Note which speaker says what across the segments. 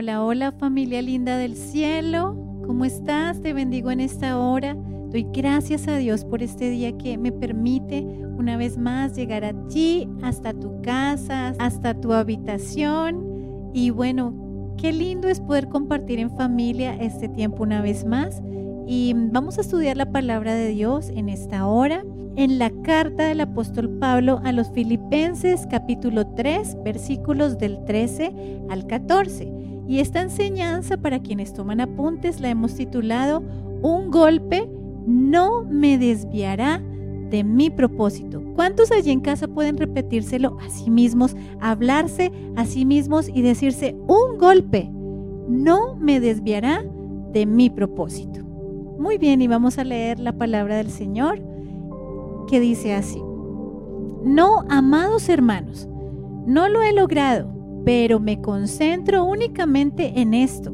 Speaker 1: Hola, hola familia linda del cielo. ¿Cómo estás? Te bendigo en esta hora. Doy gracias a Dios por este día que me permite una vez más llegar a ti, hasta tu casa, hasta tu habitación. Y bueno, qué lindo es poder compartir en familia este tiempo una vez más. Y vamos a estudiar la palabra de Dios en esta hora en la carta del apóstol Pablo a los Filipenses capítulo 3 versículos del 13 al 14. Y esta enseñanza para quienes toman apuntes la hemos titulado Un golpe no me desviará de mi propósito. ¿Cuántos allí en casa pueden repetírselo a sí mismos, hablarse a sí mismos y decirse, un golpe no me desviará de mi propósito? Muy bien, y vamos a leer la palabra del Señor que dice así. No, amados hermanos, no lo he logrado pero me concentro únicamente en esto.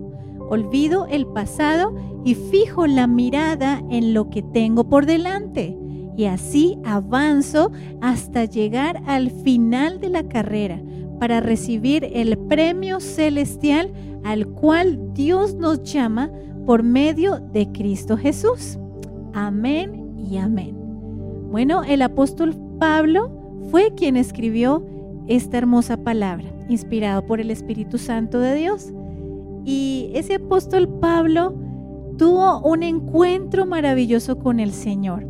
Speaker 1: Olvido el pasado y fijo la mirada en lo que tengo por delante. Y así avanzo hasta llegar al final de la carrera para recibir el premio celestial al cual Dios nos llama por medio de Cristo Jesús. Amén y amén. Bueno, el apóstol Pablo fue quien escribió esta hermosa palabra inspirado por el Espíritu Santo de Dios. Y ese apóstol Pablo tuvo un encuentro maravilloso con el Señor.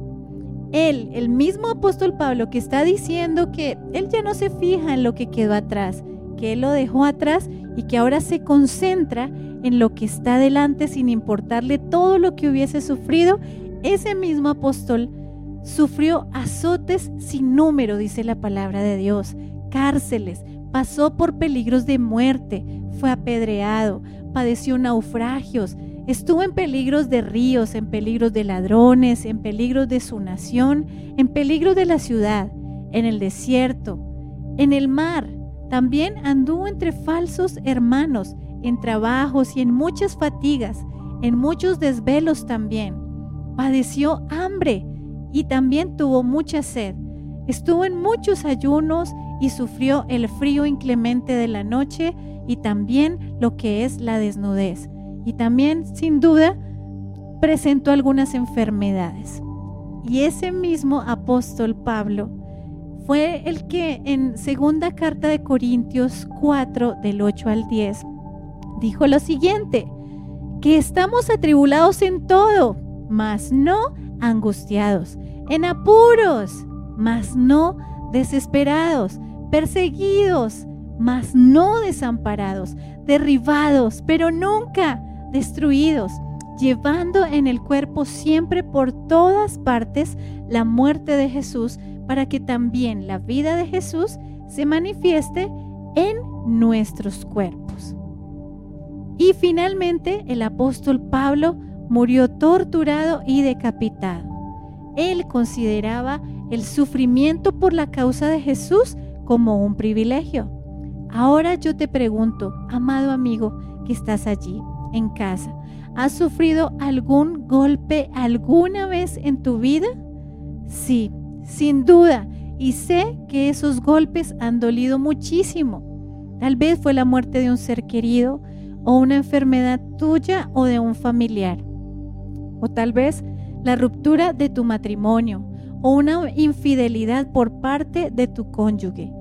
Speaker 1: Él, el mismo apóstol Pablo que está diciendo que él ya no se fija en lo que quedó atrás, que él lo dejó atrás y que ahora se concentra en lo que está delante sin importarle todo lo que hubiese sufrido, ese mismo apóstol sufrió azotes sin número, dice la palabra de Dios, cárceles, pasó por peligros de muerte, fue apedreado, padeció naufragios, estuvo en peligros de ríos, en peligros de ladrones, en peligros de su nación, en peligros de la ciudad, en el desierto, en el mar. También anduvo entre falsos hermanos, en trabajos y en muchas fatigas, en muchos desvelos también. Padeció hambre y también tuvo mucha sed. Estuvo en muchos ayunos y sufrió el frío inclemente de la noche y también lo que es la desnudez. Y también, sin duda, presentó algunas enfermedades. Y ese mismo apóstol Pablo fue el que en segunda carta de Corintios 4 del 8 al 10 dijo lo siguiente, que estamos atribulados en todo, mas no angustiados, en apuros, mas no desesperados, perseguidos, mas no desamparados, derribados, pero nunca destruidos, llevando en el cuerpo siempre por todas partes la muerte de Jesús, para que también la vida de Jesús se manifieste en nuestros cuerpos. Y finalmente el apóstol Pablo murió torturado y decapitado. Él consideraba el sufrimiento por la causa de Jesús como un privilegio. Ahora yo te pregunto, amado amigo que estás allí en casa, ¿has sufrido algún golpe alguna vez en tu vida? Sí, sin duda, y sé que esos golpes han dolido muchísimo. Tal vez fue la muerte de un ser querido o una enfermedad tuya o de un familiar. O tal vez la ruptura de tu matrimonio o una infidelidad por parte de tu cónyuge,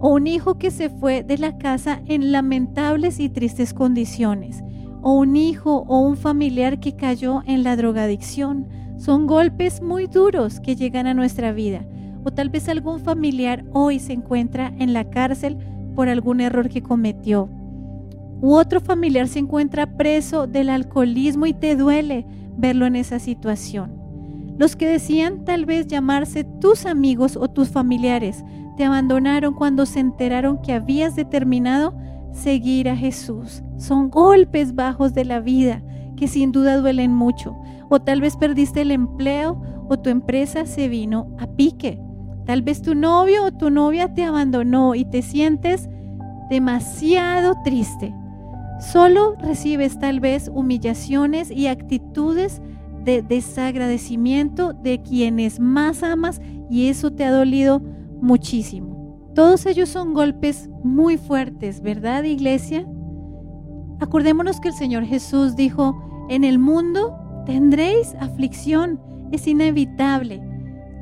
Speaker 1: o un hijo que se fue de la casa en lamentables y tristes condiciones, o un hijo o un familiar que cayó en la drogadicción. Son golpes muy duros que llegan a nuestra vida. O tal vez algún familiar hoy se encuentra en la cárcel por algún error que cometió. U otro familiar se encuentra preso del alcoholismo y te duele verlo en esa situación. Los que decían tal vez llamarse tus amigos o tus familiares te abandonaron cuando se enteraron que habías determinado seguir a Jesús. Son golpes bajos de la vida que sin duda duelen mucho. O tal vez perdiste el empleo o tu empresa se vino a pique. Tal vez tu novio o tu novia te abandonó y te sientes demasiado triste. Solo recibes tal vez humillaciones y actitudes de desagradecimiento de quienes más amas y eso te ha dolido muchísimo. Todos ellos son golpes muy fuertes, ¿verdad, iglesia? Acordémonos que el Señor Jesús dijo, en el mundo tendréis aflicción, es inevitable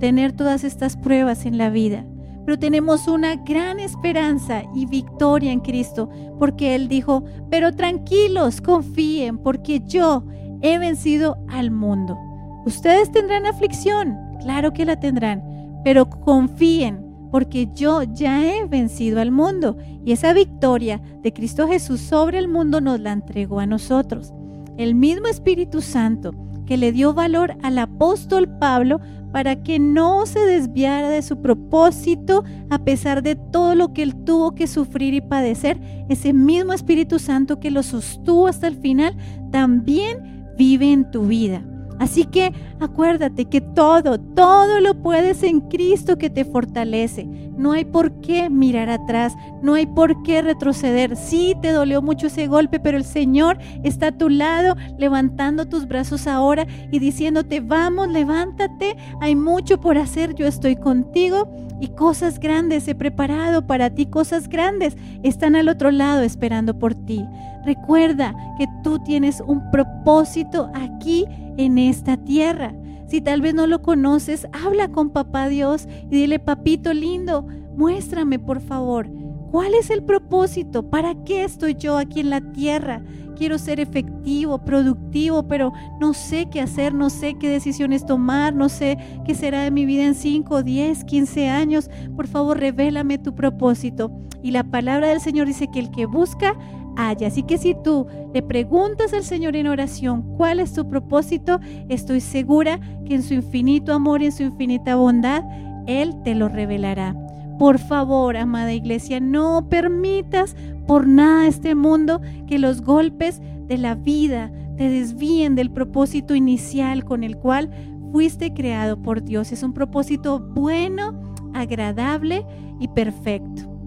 Speaker 1: tener todas estas pruebas en la vida, pero tenemos una gran esperanza y victoria en Cristo, porque Él dijo, pero tranquilos, confíen, porque yo he vencido al mundo. Ustedes tendrán aflicción, claro que la tendrán, pero confíen, porque yo ya he vencido al mundo y esa victoria de Cristo Jesús sobre el mundo nos la entregó a nosotros. El mismo Espíritu Santo que le dio valor al apóstol Pablo para que no se desviara de su propósito a pesar de todo lo que él tuvo que sufrir y padecer, ese mismo Espíritu Santo que lo sostuvo hasta el final, también vive en tu vida. Así que acuérdate que todo, todo lo puedes en Cristo que te fortalece. No hay por qué mirar atrás, no hay por qué retroceder. Sí, te dolió mucho ese golpe, pero el Señor está a tu lado, levantando tus brazos ahora y diciéndote, vamos, levántate, hay mucho por hacer, yo estoy contigo y cosas grandes he preparado para ti, cosas grandes están al otro lado esperando por ti. Recuerda que tú tienes un propósito aquí en esta tierra. Si tal vez no lo conoces, habla con papá Dios y dile, papito lindo, muéstrame por favor, ¿cuál es el propósito? ¿Para qué estoy yo aquí en la tierra? Quiero ser efectivo, productivo, pero no sé qué hacer, no sé qué decisiones tomar, no sé qué será de mi vida en 5, 10, 15 años. Por favor, revélame tu propósito. Y la palabra del Señor dice que el que busca, Así que si tú le preguntas al Señor en oración cuál es tu propósito, estoy segura que en su infinito amor y en su infinita bondad, Él te lo revelará. Por favor, amada iglesia, no permitas por nada este mundo que los golpes de la vida te desvíen del propósito inicial con el cual fuiste creado por Dios. Es un propósito bueno, agradable y perfecto.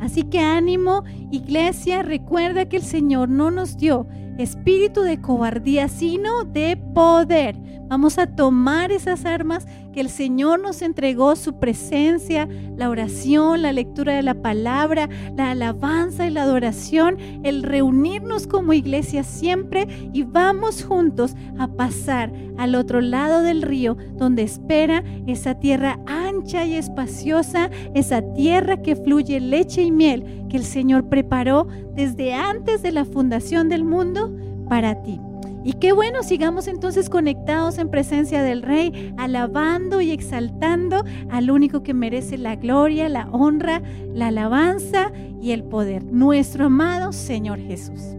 Speaker 1: Así que ánimo, iglesia, recuerda que el Señor no nos dio espíritu de cobardía, sino de poder. Vamos a tomar esas armas que el Señor nos entregó, su presencia, la oración, la lectura de la palabra, la alabanza y la adoración, el reunirnos como iglesia siempre y vamos juntos a pasar al otro lado del río donde espera esa tierra y espaciosa, esa tierra que fluye leche y miel que el Señor preparó desde antes de la fundación del mundo para ti. Y qué bueno, sigamos entonces conectados en presencia del Rey, alabando y exaltando al único que merece la gloria, la honra, la alabanza y el poder, nuestro amado Señor Jesús.